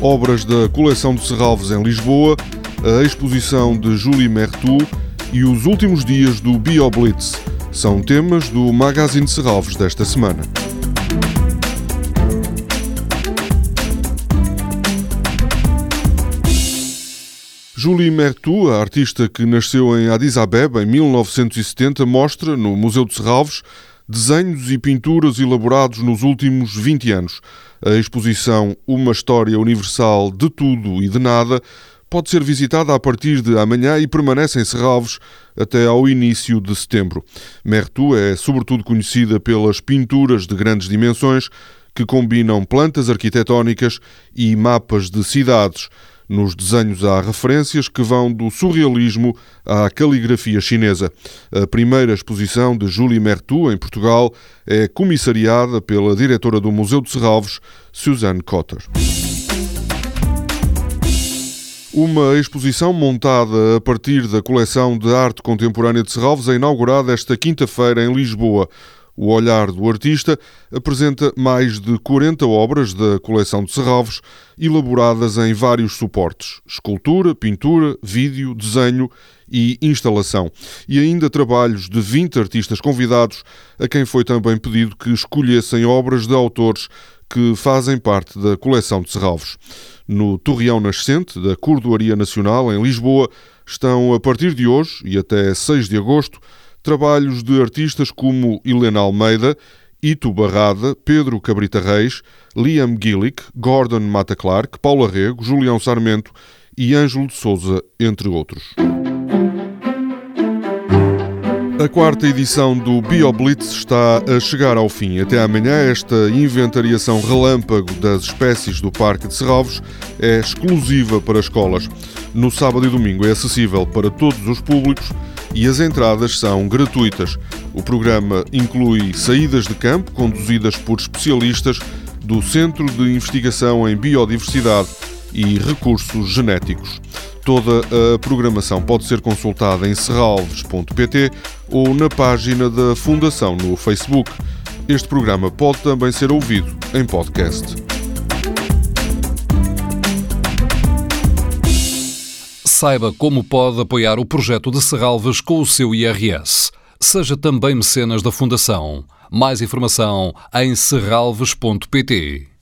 obras da coleção de Serralves em Lisboa, a exposição de Julie Mertu e os últimos dias do BioBlitz. São temas do Magazine de Serralves desta semana. Julie Mertu, a artista que nasceu em Addis Abeba em 1970, mostra no Museu de Serralves desenhos e pinturas elaborados nos últimos 20 anos. A exposição Uma História Universal de Tudo e de Nada pode ser visitada a partir de amanhã e permanece em Serralves até ao início de setembro. Mertu é sobretudo conhecida pelas pinturas de grandes dimensões que combinam plantas arquitetónicas e mapas de cidades. Nos desenhos há referências que vão do surrealismo à caligrafia chinesa. A primeira exposição de Julie Mertu em Portugal é comissariada pela diretora do Museu de Serralves, Suzanne Cotter. Uma exposição montada a partir da coleção de arte contemporânea de Serralves é inaugurada esta quinta-feira em Lisboa. O Olhar do Artista apresenta mais de 40 obras da coleção de Serralves, elaboradas em vários suportes: escultura, pintura, vídeo, desenho e instalação. E ainda trabalhos de 20 artistas convidados, a quem foi também pedido que escolhessem obras de autores que fazem parte da coleção de Serralves. No Torreão Nascente, da Cordoaria Nacional, em Lisboa, estão a partir de hoje e até 6 de agosto trabalhos de artistas como Helena Almeida, Ito Barrada, Pedro Cabrita Reis, Liam Gillick, Gordon Mata Clark, Paulo Arrego, Julião Sarmento e Ângelo de Souza, entre outros. A quarta edição do BioBlitz está a chegar ao fim. Até amanhã, esta inventariação relâmpago das espécies do Parque de Serralves é exclusiva para escolas. No sábado e domingo é acessível para todos os públicos e as entradas são gratuitas. O programa inclui saídas de campo conduzidas por especialistas do Centro de Investigação em Biodiversidade e Recursos Genéticos. Toda a programação pode ser consultada em serralves.pt ou na página da Fundação no Facebook. Este programa pode também ser ouvido em podcast. Saiba como pode apoiar o projeto de Serralves com o seu IRS. Seja também mecenas da Fundação. Mais informação em serralves.pt.